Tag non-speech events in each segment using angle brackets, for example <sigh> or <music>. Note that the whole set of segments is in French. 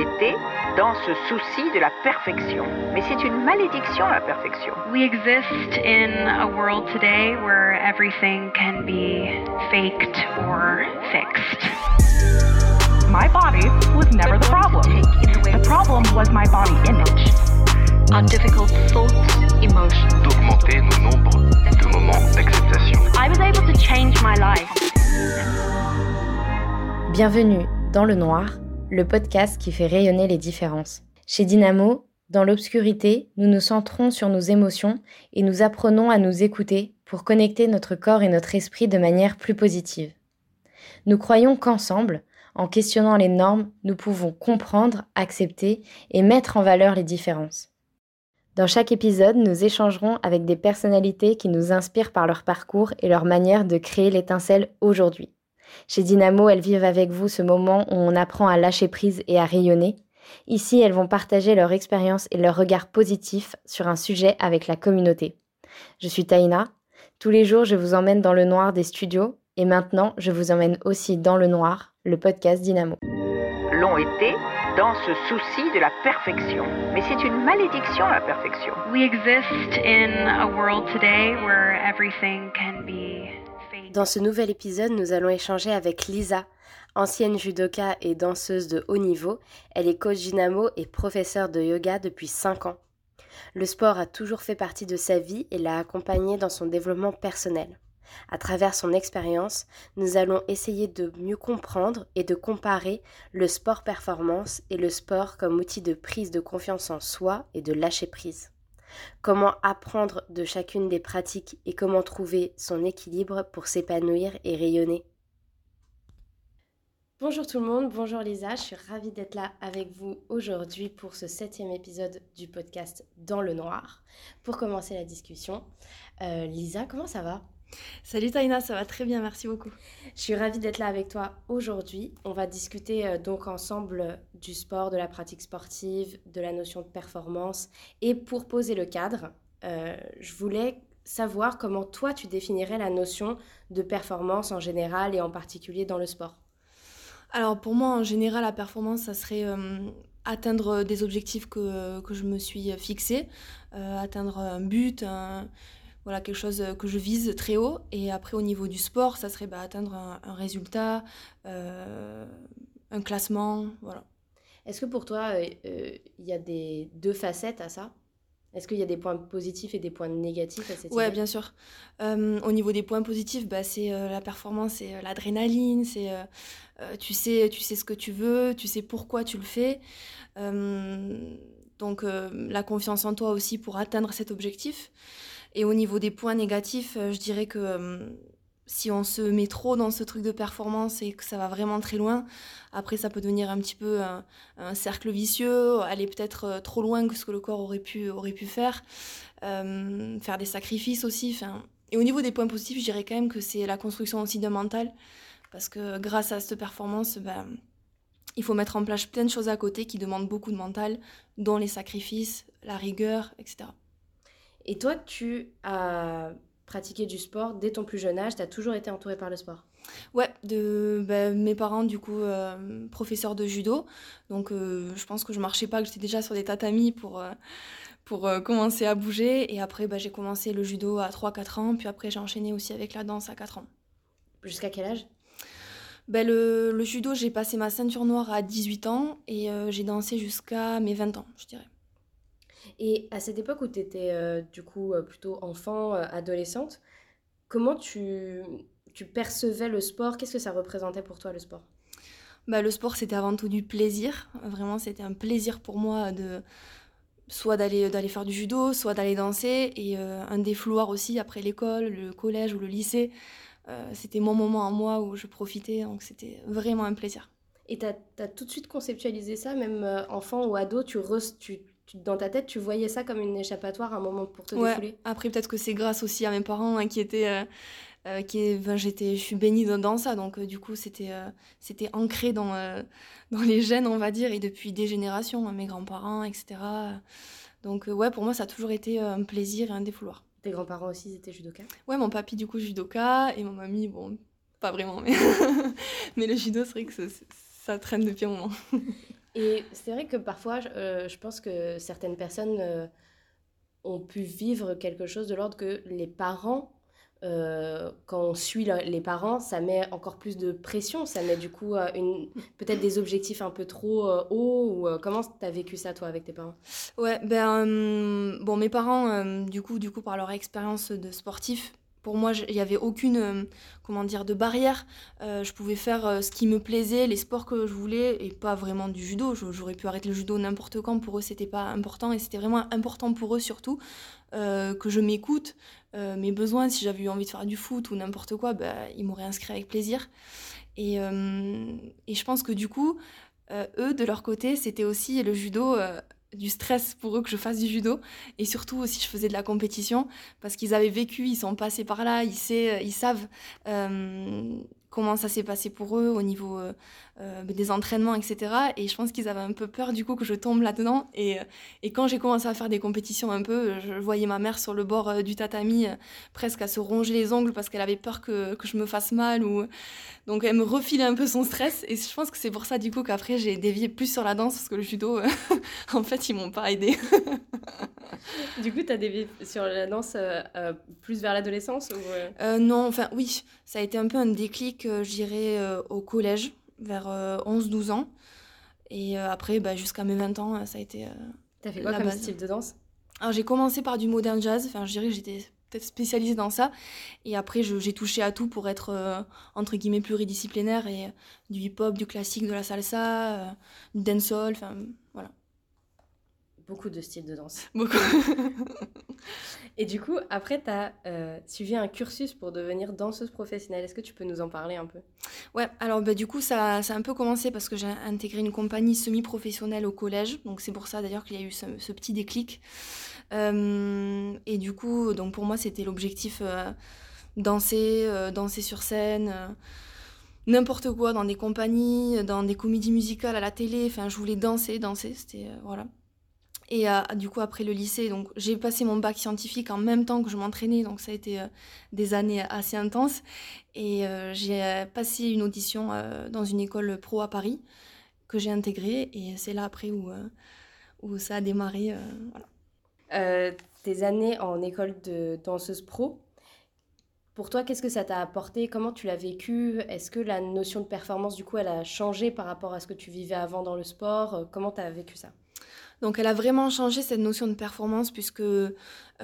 été dans ce souci de la perfection. Mais c'est une malédiction, la perfection. We exist in a world today where everything can be faked or fixed. My body was never the problem. The problem was my body image. Our difficult thoughts, emotions. d'augmenter nos nombres de moments d'acceptation. I was able to change my life. Bienvenue dans Le Noir, le podcast qui fait rayonner les différences. Chez Dynamo, dans l'obscurité, nous nous centrons sur nos émotions et nous apprenons à nous écouter pour connecter notre corps et notre esprit de manière plus positive. Nous croyons qu'ensemble, en questionnant les normes, nous pouvons comprendre, accepter et mettre en valeur les différences. Dans chaque épisode, nous échangerons avec des personnalités qui nous inspirent par leur parcours et leur manière de créer l'étincelle aujourd'hui. Chez Dynamo, elles vivent avec vous ce moment où on apprend à lâcher prise et à rayonner. Ici, elles vont partager leur expérience et leur regard positif sur un sujet avec la communauté. Je suis Taïna. Tous les jours, je vous emmène dans le noir des studios et maintenant, je vous emmène aussi dans le noir, le podcast Dynamo. L'ont été dans ce souci de la perfection. Mais c'est une malédiction, la perfection. We exist in a world today where everything can be. Dans ce nouvel épisode, nous allons échanger avec Lisa. Ancienne judoka et danseuse de haut niveau, elle est coach dynamo et professeure de yoga depuis 5 ans. Le sport a toujours fait partie de sa vie et l'a accompagnée dans son développement personnel. À travers son expérience, nous allons essayer de mieux comprendre et de comparer le sport performance et le sport comme outil de prise de confiance en soi et de lâcher prise. Comment apprendre de chacune des pratiques et comment trouver son équilibre pour s'épanouir et rayonner? Bonjour tout le monde, bonjour Lisa, je suis ravie d'être là avec vous aujourd'hui pour ce septième épisode du podcast Dans le Noir. Pour commencer la discussion, euh, Lisa, comment ça va? Salut Taïna, ça va très bien, merci beaucoup. Je suis ravie d'être là avec toi aujourd'hui. On va discuter euh, donc ensemble euh, du sport, de la pratique sportive, de la notion de performance. Et pour poser le cadre, euh, je voulais savoir comment toi tu définirais la notion de performance en général et en particulier dans le sport. Alors pour moi, en général, la performance, ça serait euh, atteindre des objectifs que, que je me suis fixés, euh, atteindre un but, un- voilà, quelque chose que je vise très haut. Et après, au niveau du sport, ça serait bah, atteindre un, un résultat, euh, un classement, voilà. Est-ce que pour toi, euh, euh, il y a des deux facettes à ça? Est-ce qu'il y a des points positifs et des points négatifs à cette idée bien sûr. Euh, au niveau des points positifs, bah, c'est euh, la performance, c'est euh, l'adrénaline, c'est euh, euh, tu sais, tu sais ce que tu veux, tu sais pourquoi tu le fais. Euh, donc euh, la confiance en toi aussi pour atteindre cet objectif. Et au niveau des points négatifs, euh, je dirais que euh, si on se met trop dans ce truc de performance et que ça va vraiment très loin, après ça peut devenir un petit peu un, cercle vicieux, aller peut-être euh, trop loin que ce que le corps aurait pu, faire faire des sacrifices aussi. Et au niveau des points positifs, je dirais quand même que c'est la construction aussi d'un mental, parce que grâce à cette performance, ben, il faut mettre en place plein de choses à côté qui demandent beaucoup de mental, dont les sacrifices, la rigueur, etc. Et toi, tu as pratiqué du sport dès ton plus jeune âge, tu as toujours été entouré par le sport? Ouais, de ben, mes parents, du coup, euh, professeurs de judo. Donc, euh, je pense que je marchais pas, que j'étais déjà sur des tatamis pour, euh, pour commencer à bouger. Et après, ben, j'ai commencé le judo à 3-4 ans. Puis après, j'ai enchaîné aussi avec la danse à 4 ans. Jusqu'à quel âge? Ben, le, le judo, j'ai passé ma ceinture noire à 18 ans et j'ai dansé jusqu'à mes 20 ans, je dirais. Et à cette époque où tu étais du coup euh, plutôt enfant, euh, adolescente, comment tu, tu percevais le sport? Qu'est-ce que ça représentait pour toi le sport? Bah, le sport, c'était avant tout du plaisir. Vraiment, c'était un plaisir pour moi de soit d'aller d'aller faire du judo, soit d'aller danser. Et euh, un défouloir aussi après l'école, le collège ou le lycée. Euh, c'était mon moment à moi où je profitais, donc c'était vraiment un plaisir. Et tu as, tout de suite conceptualisé ça, même euh, enfant ou ado, tu, re- tu, tu- dans ta tête, tu voyais ça comme une échappatoire, un moment pour te Ouais. défouler? Après, peut-être que c'est grâce aussi à mes parents hein, qui étaient. euh, euh, qui, j'étais, je suis bénie dans, dans ça, donc euh, du coup c'était, c'était ancré dans, dans les gènes, on va dire, et depuis des générations, hein, mes grands-parents, etc. Donc ouais, pour moi ça a toujours été un plaisir et un défouloir. Tes grands-parents aussi, ils étaient judokas? Ouais, mon papy du coup judoka, et mon mamie, bon, pas vraiment, mais, <laughs> mais le judo c'est vrai que ça, ça traîne depuis un moment. <laughs> Et c'est vrai que parfois, euh, je pense que certaines personnes euh, ont pu vivre quelque chose de l'ordre que les parents, euh, quand on suit le- les parents, ça met encore plus de pression, ça met du coup euh, une, peut-être des objectifs un peu trop euh, hauts. Ou, euh, comment tu as vécu ça toi avec tes parents? Ouais, ben euh, bon, mes parents, euh, du coup, du coup, par leur expérience de sportif, pour moi, il n'y avait aucune, euh, de barrière. Euh, je pouvais faire euh, ce qui me plaisait, les sports que je voulais, et pas vraiment du judo. J'aurais pu arrêter le judo n'importe quand. Pour eux, c'était pas important, et c'était vraiment important pour eux surtout que je m'écoute, mes besoins. Si j'avais eu envie de faire du foot ou n'importe quoi, ben, ils m'auraient inscrit avec plaisir. Et, et je pense que du coup, eux, de leur côté, c'était aussi le judo. Euh, du stress pour eux que je fasse du judo. Et surtout aussi je faisais de la compétition parce qu'ils avaient vécu, ils sont passés par là, ils, ils savent euh, comment ça s'est passé pour eux au niveau euh, euh, des entraînements, etc. Et je pense qu'ils avaient un peu peur du coup que je tombe là-dedans. Et, euh, et quand j'ai commencé à faire des compétitions un peu, je voyais ma mère sur le bord du tatami presque à se ronger les ongles parce qu'elle avait peur que, que je me fasse mal. Ou... Donc elle me refilait un peu son stress. Et je pense que c'est pour ça du coup qu'après j'ai dévié plus sur la danse parce que le judo, <laughs> en fait, ils m'ont pas aidé. Du coup, tu as des sur la danse euh, plus vers l'adolescence ou, non, enfin oui, ça a été un peu un déclic, euh, je dirais, euh, au collège, vers 11-12 ans. Et euh, après, bah, jusqu'à mes 20 ans, euh, ça a été... euh, T'as fait quoi comme base. style de danse? Alors j'ai commencé par du modern jazz, enfin je dirais que j'étais peut-être spécialisée dans ça. Et après, j'ai touché à tout pour être, euh, entre guillemets, pluridisciplinaire. Et euh, du hip-hop, du classique, de la salsa, euh, du dancehall, enfin. Beaucoup de styles de danse. <laughs> Beaucoup. <laughs> Et du coup, après, tu as suivi un cursus pour devenir danseuse professionnelle. Est-ce que tu peux nous en parler un peu? Ouais, alors bah, du coup, ça, ça a un peu commencé parce que j'ai intégré une compagnie semi-professionnelle au collège. Donc c'est pour ça d'ailleurs qu'il y a eu ce, ce petit déclic. Euh, et du coup, donc pour moi, c'était l'objectif euh, danser, euh, danser sur scène, euh, n'importe quoi, dans des compagnies, dans des comédies musicales à la télé. Enfin, je voulais danser, danser, c'était euh, voilà. Et euh, du coup, après le lycée, donc j'ai passé mon bac scientifique en même temps que je m'entraînais, donc ça a été euh, des années assez intenses. Et euh, j'ai passé une audition dans une école pro à Paris que j'ai intégrée, et c'est là après où, ça a démarré. voilà. Tes années en école de danseuse pro, pour toi, qu'est-ce que ça t'a apporté? Comment tu l'as vécu? Est-ce que la notion de performance, du coup, elle a changé par rapport à ce que tu vivais avant dans le sport? Comment tu as vécu ça? Donc elle a vraiment changé cette notion de performance puisque euh,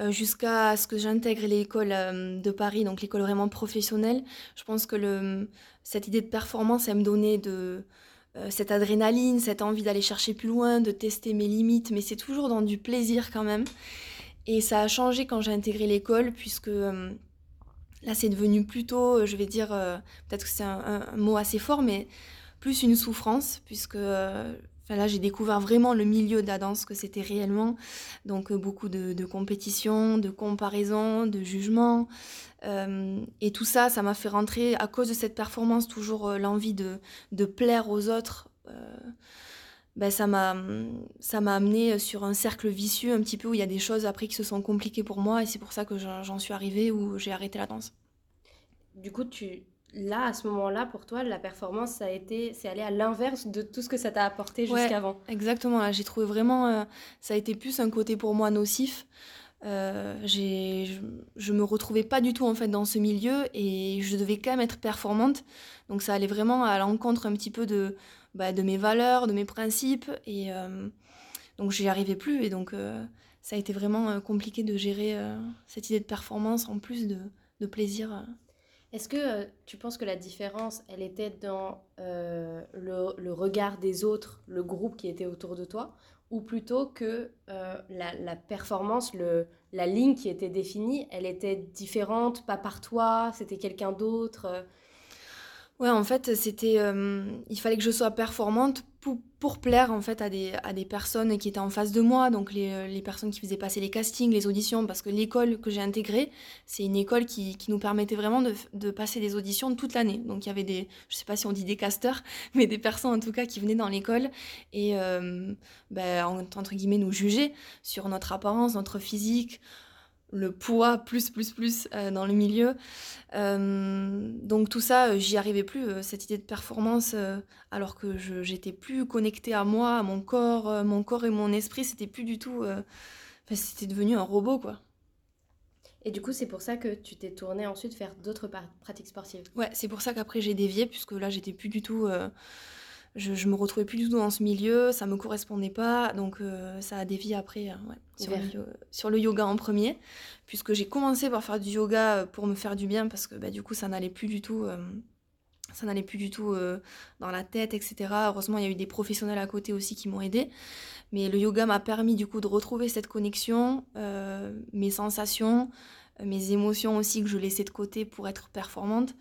jusqu'à ce que j'intègre l'école euh, de Paris, donc l'école vraiment professionnelle, je pense que cette idée de performance, elle me donnait euh, cette adrénaline, cette envie d'aller chercher plus loin, de tester mes limites, mais c'est toujours dans du plaisir quand même. Et ça a changé quand j'ai intégré l'école puisque là c'est devenu plutôt, je vais dire, peut-être que c'est un mot assez fort, mais plus une souffrance puisque... euh, là, j'ai découvert vraiment le milieu de la danse, que c'était réellement. Donc, euh, beaucoup de, de compétition, de comparaison, de jugement. Euh, et tout ça, ça m'a fait rentrer, à cause de cette performance, toujours euh, l'envie de, de plaire aux autres. euh, ben, ça m'a amené sur un cercle vicieux un petit peu où il y a des choses après qui se sont compliquées pour moi et c'est pour ça que j'en suis arrivée où j'ai arrêté la danse. Du coup, tu... là, à ce moment-là, pour toi, la performance, ça a été... c'est allé à l'inverse de tout ce que ça t'a apporté Ouais. jusqu'avant. Exactement, là j'ai trouvé vraiment, euh, ça a été plus un côté pour moi nocif. Euh, j'ai, je, je me retrouvais pas du tout en fait dans ce milieu et je devais quand même être performante. Donc ça allait vraiment à l'encontre un petit peu de, bah, de mes valeurs, de mes principes et euh, donc j'y arrivais plus et donc ça a été vraiment compliqué de gérer cette idée de performance en plus de, de plaisir. Est-ce que euh, tu penses que la différence, elle était dans euh, le, regard des autres, le groupe qui était autour de toi, ou plutôt que euh, la, performance, la ligne qui était définie, elle était différente, pas par toi, c'était quelqu'un d'autre Ouais, en fait, c'était, euh, il fallait que je sois performante pour, pour plaire en fait à des, à des personnes qui étaient en face de moi, donc les, les personnes qui faisaient passer les castings, les auditions, parce que l'école que j'ai intégrée, c'est une école qui, nous permettait vraiment de, passer des auditions toute l'année. Donc il y avait des, je sais pas si on dit des casteurs, <laughs> mais des personnes en tout cas qui venaient dans l'école et euh, ben, en- entre guillemets nous juger sur notre apparence, notre physique, le poids plus, plus, plus dans le milieu. donc tout ça, j'y arrivais plus, cette idée de performance, alors que j'étais plus connectée à moi, à mon corps, mon corps et mon esprit, c'était plus du tout... c'était devenu un robot, quoi. Et du coup, c'est pour ça que tu t'es tournée ensuite faire d'autres pratiques sportives. Ouais, c'est pour ça qu'après j'ai dévié, puisque là j'étais plus du tout. Euh, je, je, me retrouvais plus du tout dans ce milieu, ça me correspondait pas, donc euh, ça a dévié après euh, ouais, sur, le, sur, le, yoga en premier, puisque j'ai commencé par faire du yoga pour me faire du bien, parce que bah, du coup ça n'allait plus du tout ça n'allait plus du tout dans la tête, etc. Heureusement, il y a eu des professionnels à côté aussi qui m'ont aidé. Mais le yoga m'a permis du coup de retrouver cette connexion, mes sensations, mes émotions aussi que je laissais de côté pour être performante.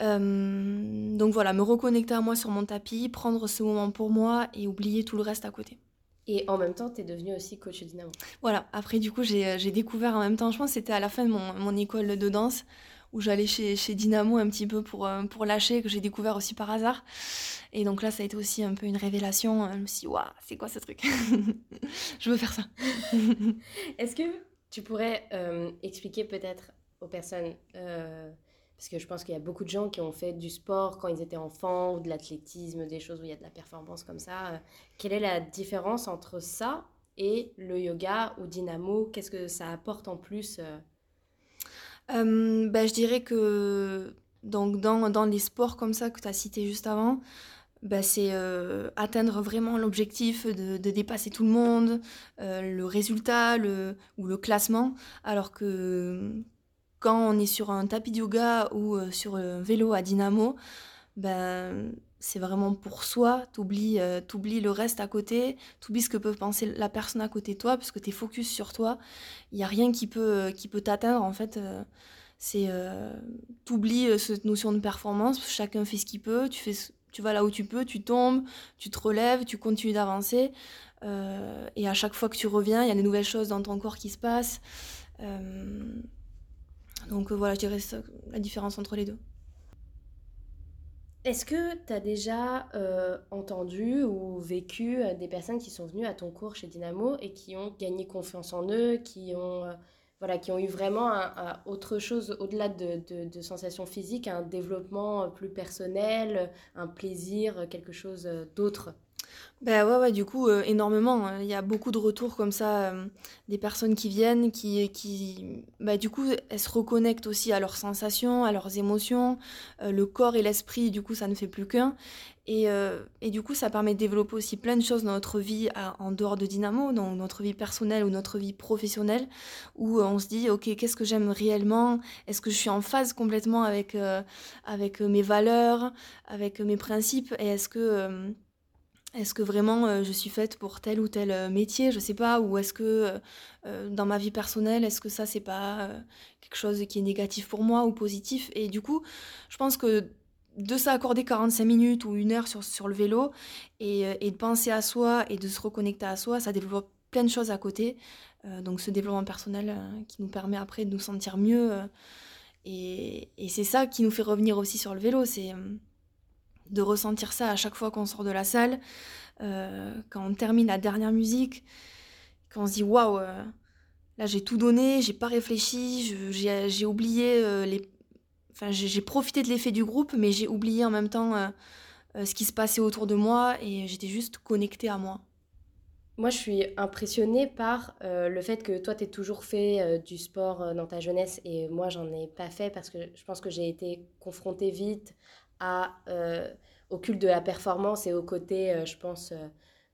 Donc voilà, me reconnecter à moi sur mon tapis, prendre ce moment pour moi et oublier tout le reste à côté. Et en même temps, tu es devenue aussi coach Dynamo. Voilà, après du coup, j'ai découvert en même temps, je pense que c'était à la fin de mon, mon école de danse, où j'allais chez, chez, Dynamo un petit peu pour, euh, pour lâcher, que j'ai découvert aussi par hasard. Et donc là, ça a été aussi un peu une révélation. Je me suis dit, waouh, c'est quoi ce truc <laughs> Je veux faire ça. <laughs> Est-ce que tu pourrais euh, expliquer peut-être aux personnes, euh, parce que je pense qu'il y a beaucoup de gens qui ont fait du sport quand ils étaient enfants, ou de l'athlétisme, des choses où il y a de la performance comme ça. quelle est la différence entre ça et le yoga ou Dynamo? Qu'est-ce que ça apporte en plus euh, bah, je dirais que donc dans, dans les sports comme ça que tu as cité juste avant, bah, c'est euh, atteindre vraiment l'objectif de, de, dépasser tout le monde, euh, le résultat le, ou le classement, alors que quand on est sur un tapis de yoga ou sur un vélo à dynamo, ben, c'est vraiment pour soi, t'oublies euh, le reste à côté, t'oublies ce que peut penser la personne à côté de toi, parce que t'es focus sur toi, il n'y a rien qui peut, qui peut t'atteindre, en fait, euh, c'est, euh, t'oublies cette notion de performance, chacun fait ce qu'il peut, tu, fais, tu vas là où tu peux, tu tombes, tu te relèves, tu continues d'avancer, et à chaque fois que tu reviens, il y a des nouvelles choses dans ton corps qui se passent, donc voilà, je dirais ça, la différence entre les deux. Est-ce que tu as déjà euh, entendu ou vécu euh, des personnes qui sont venues à ton cours chez Dynamo et qui ont gagné confiance en eux, qui ont, euh, voilà, qui ont eu vraiment autre chose au-delà de, de, sensations physiques, un développement plus personnel, un plaisir, quelque chose d'autre? Ben ouais, ouais, du coup, euh, énormément. Hein. Il y a beaucoup de retours comme ça, euh, des personnes qui viennent, qui, qui, bah, du coup, elles se reconnectent aussi à leurs sensations, à leurs émotions. Euh, le corps et l'esprit, du coup, ça ne fait plus qu'un. Et, et du coup, ça permet de développer aussi plein de choses dans notre vie en dehors de Dynamo, dans notre vie personnelle ou notre vie professionnelle, où on se dit, ok, qu'est-ce que j'aime réellement? Est-ce que je suis en phase complètement avec, avec mes valeurs, avec mes principes? Et est-ce que est-ce que vraiment euh, je suis faite pour tel ou tel euh, métier, je sais pas, ou est-ce que euh, dans ma vie personnelle, est-ce que ça c'est pas quelque chose qui est négatif pour moi ou positif? Et du coup, je pense que de s'accorder 45 minutes ou une heure sur, sur le vélo et, de penser à soi et de se reconnecter à soi, ça développe plein de choses à côté. donc ce développement personnel qui nous permet après de nous sentir mieux. et, et c'est ça qui nous fait revenir aussi sur le vélo, c'est de ressentir ça à chaque fois qu'on sort de la salle, euh, quand on termine la dernière musique, quand on se dit waouh, euh, là j'ai tout donné, j'ai pas réfléchi, j'ai oublié euh, les. Enfin, j'ai profité de l'effet du groupe, mais j'ai oublié en même temps ce qui se passait autour de moi et j'étais juste connectée à moi. Moi, je suis impressionnée par le fait que toi, tu toujours fait du sport dans ta jeunesse et moi, j'en ai pas fait parce que je pense que j'ai été confrontée vite euh, au culte de la performance et au côté, euh, je pense,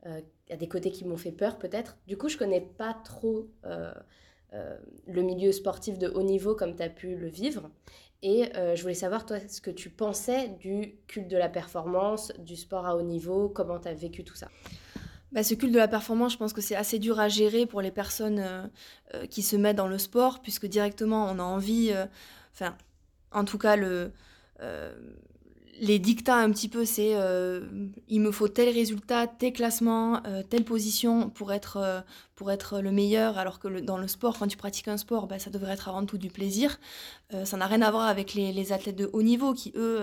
euh, à des côtés qui m'ont fait peur peut-être. Du coup, je connais pas trop le milieu sportif de haut niveau comme tu as pu le vivre. Et je voulais savoir, toi, ce que tu pensais du culte de la performance, du sport à haut niveau, comment tu as vécu tout ça? Bah, ce culte de la performance, je pense que c'est assez dur à gérer pour les personnes qui se mettent dans le sport, puisque directement on a envie, enfin, en tout cas, le, les dictats un petit peu, c'est euh, il me faut tel résultat, tel classement, euh, telle position pour être, euh, pour être le meilleur, alors que dans le sport, quand tu pratiques un sport, bah, ça devrait être avant tout du plaisir. ça n'a rien à voir avec les, athlètes de haut niveau qui, eux,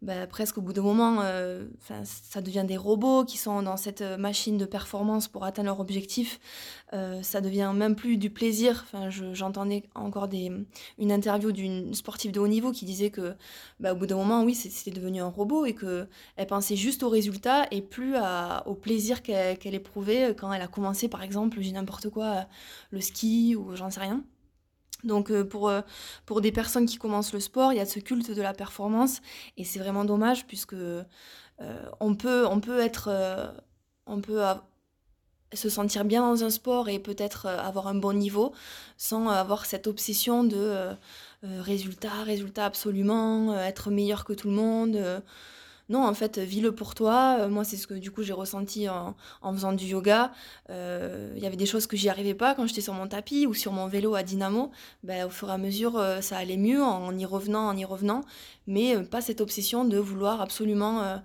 bah, presque au bout d'un moment, euh, ça devient des robots qui sont dans cette euh, machine de performance pour atteindre leur objectif. Euh, ça devient même plus du plaisir. Enfin, j'entendais encore une interview d'une sportive de haut niveau qui disait que, bah, au bout d'un moment, oui, c'était devenu un robot et que elle pensait juste au résultat et plus au plaisir qu'elle éprouvait quand elle a commencé, par exemple, j'ai n'importe quoi, le ski ou j'en sais rien. Donc euh, pour, euh, pour des personnes qui commencent le sport, il y a ce culte de la performance. Et c'est vraiment dommage puisque euh, on, peut, on peut être on peut se sentir bien dans un sport et peut-être avoir un bon niveau sans avoir cette obsession de résultat, résultat absolument, être meilleur que tout le monde non, en fait, vis-le pour toi. Euh, moi, c'est ce que du coup j'ai ressenti en, faisant du yoga. Euh, il y avait des choses que j'y arrivais pas quand j'étais sur mon tapis ou sur mon vélo à dynamo. Ben, au fur et à mesure, euh, ça allait mieux en y revenant, en y revenant. Mais pas cette obsession de vouloir absolument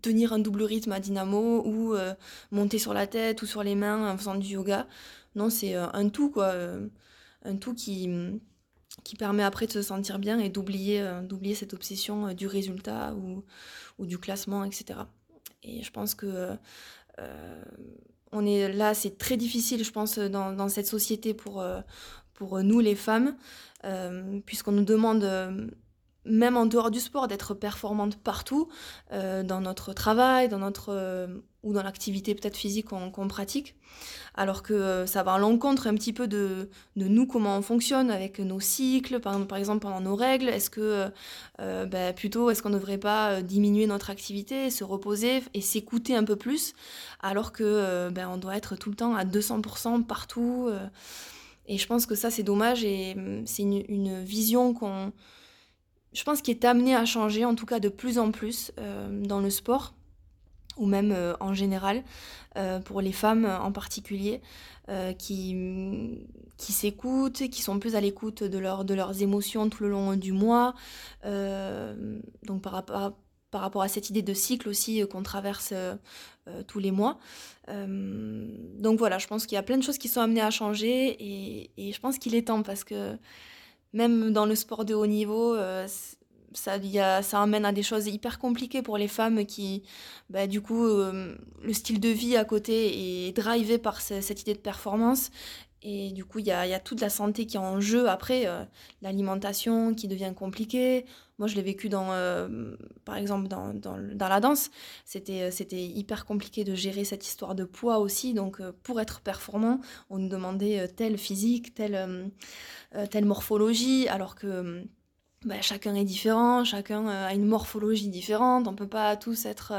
tenir un double rythme à dynamo ou monter sur la tête ou sur les mains en faisant du yoga. Non, c'est un tout, quoi. un tout qui permet après de se sentir bien et d'oublier d'oublier cette obsession du résultat ou du classement, etc. Et je pense que euh, on est là, c'est très difficile, je pense, dans, dans cette société pour, euh, pour nous, les femmes, euh, puisqu'on nous demande même en dehors du sport, d'être performante partout, euh, dans notre travail, dans notre, euh, ou dans l'activité peut-être physique qu'on pratique. Alors que euh, ça va à l'encontre un petit peu de, de, nous, comment on fonctionne avec nos cycles, par, exemple pendant nos règles. Est-ce que ben, plutôt, est-ce qu'on ne devrait pas diminuer notre activité, se reposer et s'écouter un peu plus, alors que ben, on doit être tout le temps à 200% partout. et je pense que ça, c'est dommage et hum, c'est une vision qu'on je pense qu'il est amené à changer, en tout cas de plus en plus euh, dans le sport, ou même euh, en général, euh, pour les femmes en particulier, qui, qui s'écoutent, qui sont plus à l'écoute de, de leurs émotions tout le long du mois. donc par rapport, par rapport à cette idée de cycle aussi qu'on traverse tous les mois. donc voilà, je pense qu'il y a plein de choses qui sont amenées à changer et je pense qu'il est temps parce que même dans le sport de haut niveau, euh, ça, amène à des choses hyper compliquées pour les femmes qui, bah, du coup, euh, le style de vie à côté est drivé par cette idée de performance. Et du coup, il y a, toute la santé qui est en jeu. Après, euh, l'alimentation qui devient compliquée. Moi, je l'ai vécu dans, par exemple, dans, dans, la danse. C'était, c'était hyper compliqué de gérer cette histoire de poids aussi. Donc, pour être performant, on nous demandait tel physique, tel euh, telle morphologie, alors que euh, bah, chacun est différent, chacun euh, a une morphologie différente, on peut pas tous être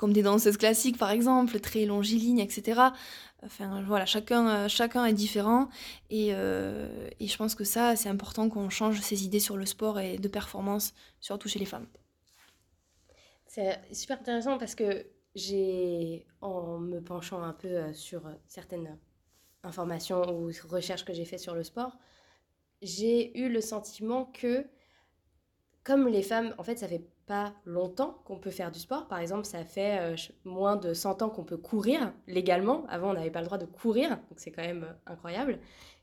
comme des danseuses classiques par exemple, très longilignes, etc. Enfin voilà, chacun, chacun est différent et, et je pense que ça, c'est important qu'on change ses idées sur le sport et de performance, surtout chez les femmes. C'est super intéressant parce que j'ai, en me penchant un peu sur certaines informations ou recherches que j'ai fait sur le sport, j'ai eu le sentiment que, comme les femmes, en fait, ça fait pas longtemps qu'on peut faire du sport. Par exemple, ça fait euh, moins de 100 ans qu'on peut courir légalement. Avant, on n'avait pas le droit de courir, donc c'est quand même euh, incroyable.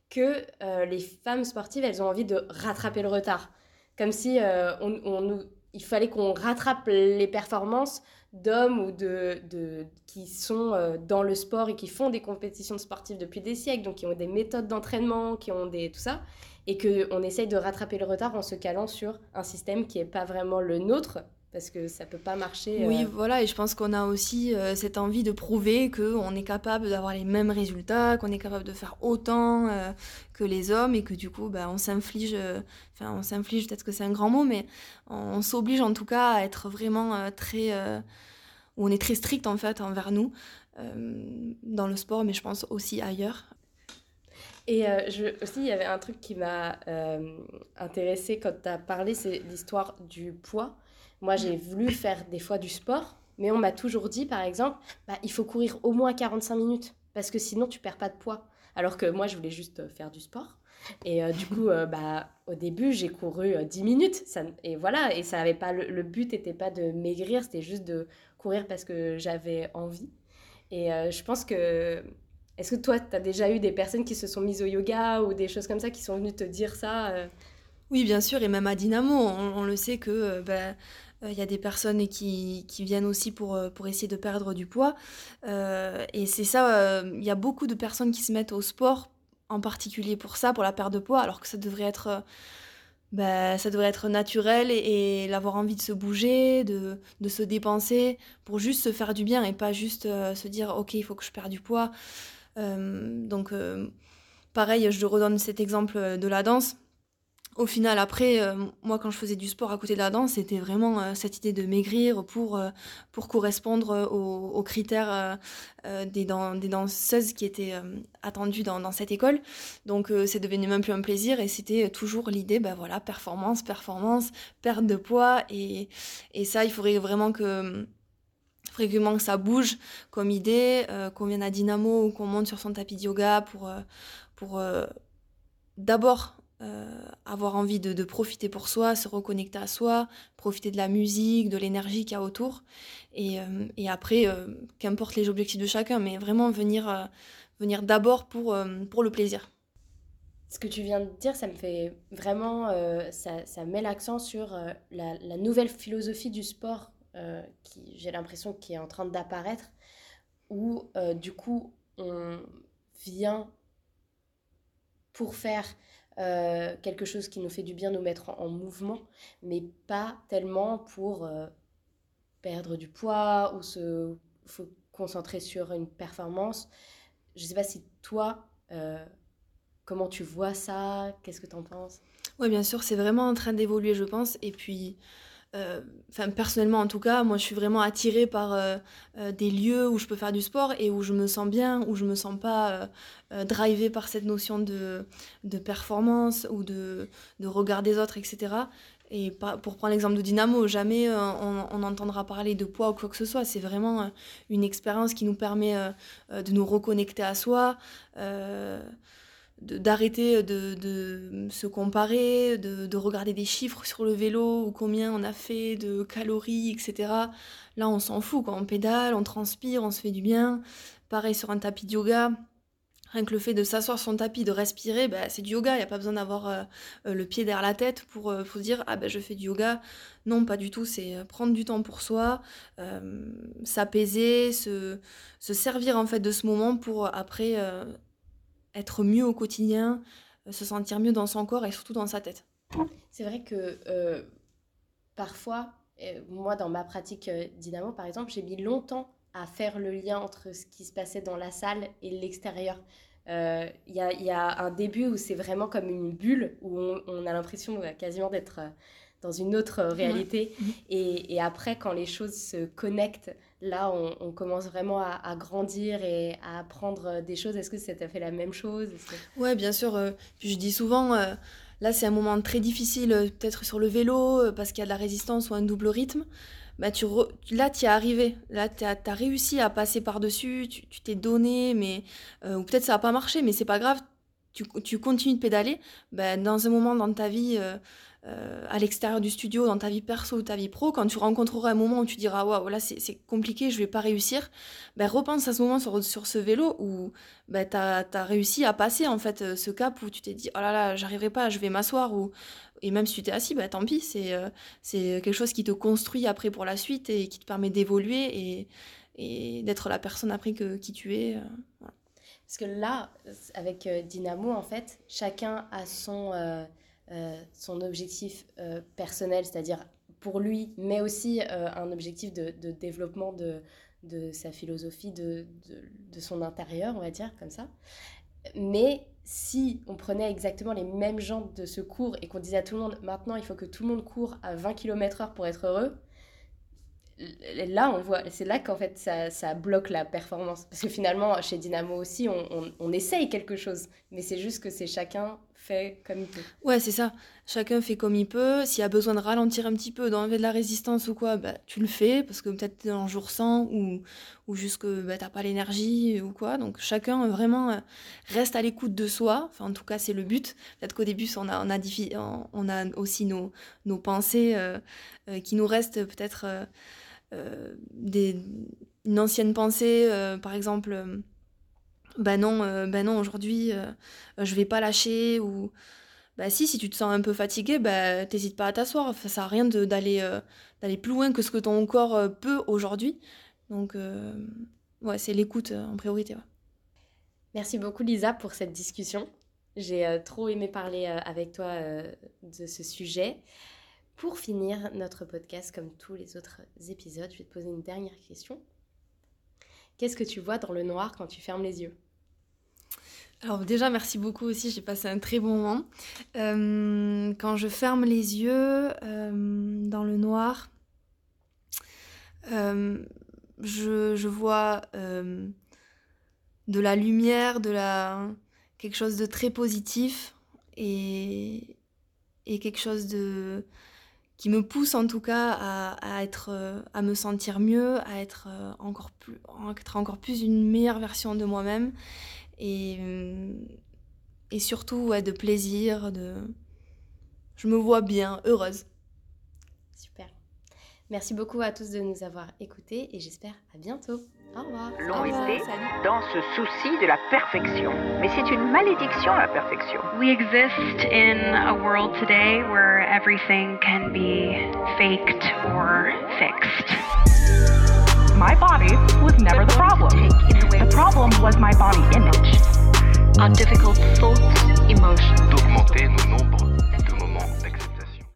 Que euh, les femmes sportives, elles ont envie de rattraper le retard. Comme si on, il fallait qu'on rattrape les performances d'hommes ou de, de, qui sont dans le sport et qui font des compétitions sportives depuis des siècles, donc qui ont des méthodes d'entraînement, qui ont des tout ça, et qu'on essaye de rattraper le retard en se calant sur un système qui n'est pas vraiment le nôtre, parce que ça peut pas marcher. Oui, euh. voilà, et je pense qu'on a aussi euh, cette envie de prouver qu'on est capable d'avoir les mêmes résultats, qu'on est capable de faire autant euh, que les hommes, et que du coup, bah, on s'inflige, enfin, on s'inflige, peut-être que c'est un grand mot, mais on, s'oblige en tout cas à être vraiment très. on est très strict en fait envers nous, dans le sport, mais je pense aussi ailleurs. Et je, aussi, il y avait un truc qui m'a intéressé quand tu as parlé, c'est l'histoire du poids. Moi, j'ai voulu faire des fois du sport, mais on m'a toujours dit, par exemple, bah, il faut courir au moins 45 minutes, parce que sinon, tu perds pas de poids. Alors que moi, je voulais juste euh, faire du sport. Et euh, du coup, euh, bah, au début, j'ai couru 10 minutes. Ça, et voilà, et ça avait pas le, but n'était pas de maigrir, c'était juste de courir parce que j'avais envie. Et je pense que. Est-ce que toi, tu as déjà eu des personnes qui se sont mises au yoga ou des choses comme ça qui sont venues te dire ça Oui, bien sûr, et même à Dynamo, on, le sait que il y a des personnes qui, viennent aussi pour, essayer de perdre du poids. et c'est ça, il y a beaucoup de personnes qui se mettent au sport en particulier pour ça, pour la perte de poids, alors que ça devrait être, bah, ça être naturel et, l'avoir envie de se bouger, de, de, se dépenser pour juste se faire du bien et pas juste se dire ok il faut que je perde du poids. Donc pareil, je redonne cet exemple de la danse au final, après, euh, moi, quand je faisais du sport à côté de la danse, c'était vraiment euh, cette idée de maigrir pour, euh, pour correspondre aux, critères des, des, danseuses qui étaient attendues dans, dans, cette école. Donc, c'est devenu même plus un plaisir et c'était toujours l'idée, ben voilà, performance, performance, perte de poids. Et, et ça, il faudrait vraiment que vraiment que ça bouge comme idée, qu'on vienne à Dynamo ou qu'on monte sur son tapis de yoga pour, pour d'abord euh, avoir envie de, profiter pour soi, se reconnecter à soi, profiter de la musique, de l'énergie qu'il y a autour. Et, euh, après, euh, qu'importe les objectifs de chacun, mais vraiment venir, venir d'abord pour, pour le plaisir. Ce que tu viens de dire, ça me fait vraiment, ça, ça, met l'accent sur la, nouvelle philosophie du sport qui, j'ai l'impression, qui est en train d'apparaître, où du coup, on vient pour faire euh, quelque chose qui nous fait du bien, nous mettre en, mouvement, mais pas tellement pour euh, perdre du poids ou se faut concentrer sur une performance. Je ne sais pas si toi, euh, comment tu vois ça, qu'est-ce que tu en penses? Oui, bien sûr, c'est vraiment en train d'évoluer, je pense. Et puis, euh, enfin personnellement en tout cas, moi je suis vraiment attirée par euh, euh, des lieux où je peux faire du sport et où je me sens bien, où je me sens pas drivée par cette notion de, performance ou de, regard des autres, etc. Et pour prendre l'exemple de Dynamo, jamais on, on, entendra parler de poids ou quoi que ce soit. C'est vraiment une expérience qui nous permet de nous reconnecter à soi d'arrêter de, de, se comparer, de, de, regarder des chiffres sur le vélo ou combien on a fait de calories, etc. Là, on s'en fout, quand on pédale, on transpire, on se fait du bien. Pareil sur un tapis de yoga. Rien que le fait de s'asseoir sur son tapis, de respirer, bah, c'est du yoga. Il n'y a pas besoin d'avoir euh, euh, le pied derrière la tête pour, euh, pour dire Ah ben je fais du yoga. Non, pas du tout. C'est prendre du temps pour soi, s'apaiser, se, se, servir en fait de ce moment pour après être mieux au quotidien, euh, se sentir mieux dans son corps et surtout dans sa tête. C'est vrai que euh, parfois, euh, moi dans ma pratique dynamo par exemple, j'ai mis longtemps à faire le lien entre ce qui se passait dans la salle et l'extérieur. Il y, a, un début où c'est vraiment comme une bulle, où on, a l'impression quasiment d'être dans une autre réalité. Et, et, après, quand les choses se connectent là, on, commence vraiment à, grandir et à apprendre des choses. Est-ce que ça t'a fait la même chose? Ouais, bien sûr. Euh, je dis souvent, euh, là, c'est un moment très difficile, euh, peut-être sur le vélo, parce qu'il y a de la résistance ou un double rythme. Bah, tu là, tu es arrivé. Là, tu as, réussi à passer par-dessus, tu t'es donné, mais ou peut-être ça n'a pas marché, mais c'est pas grave. Tu, continues de pédaler. Bah, dans un moment dans ta vie à l'extérieur du studio, dans ta vie perso ou ta vie pro, quand tu rencontreras un moment où tu diras waouh, là c'est compliqué, je vais pas réussir, ben, repense à ce moment sur, sur ce vélo où ben, tu as, réussi à passer en fait euh, ce cap où tu t'es dit oh là là, j'arriverai pas, je vais m'asseoir ou et même si tu t'es assis, ben, tant pis, c'est euh, c'est quelque chose qui te construit après pour la suite et qui te permet d'évoluer et, et d'être la personne après que, qui tu es. Parce que là, avec Dynamo, en fait, chacun a son euh, son objectif euh, personnel, c'est-à-dire pour lui, mais aussi euh, un objectif de, développement de, sa philosophie, de, son intérieur, on va dire, comme ça. Mais si on prenait exactement les mêmes gens de ce cours et qu'on disait à tout le monde, maintenant il faut que tout le monde court à 20 km/h pour être heureux, là, on voit, c'est là qu'en fait ça, bloque la performance. Parce que finalement, chez Dynamo aussi, on, on essaye quelque chose, mais c'est juste que c'est chacun comme il peut. Ouais, c'est ça. Chacun fait comme il peut. S'il a besoin de ralentir un petit peu, d'enlever de la résistance ou quoi, bah, tu le fais parce que peut-être t'es en jour sans ou, ou juste que bah, t'as pas l'énergie ou quoi. Donc chacun vraiment euh, reste à l'écoute de soi. Enfin, en tout cas, c'est le but. Peut-être qu'au début, on a, on a, on a aussi nos, pensées euh, euh, qui nous restent peut-être des, une ancienne pensée, par exemple ben non, ben non aujourd'hui, je vais pas lâcher ou bah si, si tu te sens un peu fatigué, bah t'hésites pas à t'asseoir. ça sert à rien d'aller d'aller plus loin que ce que ton corps peut aujourd'hui. Donc, ouais, c'est l'écoute en priorité. Merci beaucoup Lisa pour cette discussion. J'ai trop aimé parler avec toi de ce sujet. Pour finir notre podcast, comme tous les autres épisodes, je vais te poser une dernière question. Qu'est-ce que tu vois dans le noir quand tu fermes les yeux? Alors déjà, merci beaucoup aussi, j'ai passé un très bon moment. Euh, quand je ferme les yeux euh, dans le noir, euh, je, vois de la lumière, de la quelque chose de très positif et, et quelque chose de qui me pousse en tout cas à, être, euh, à me sentir mieux, à être, encore plus, être encore plus une meilleure version de moi-même et, euh, et surtout de plaisir, de... je me vois bien, heureuse. Super. Merci beaucoup à tous de nous avoir écoutés et j'espère à bientôt. Au revoir. L'ont été dans ce souci de la perfection. Mais c'est une malédiction, la perfection. We exist in a world today where everything can be faked or fixed. my body was never the problem. The problem was my body image. Our difficult thoughts, emotions.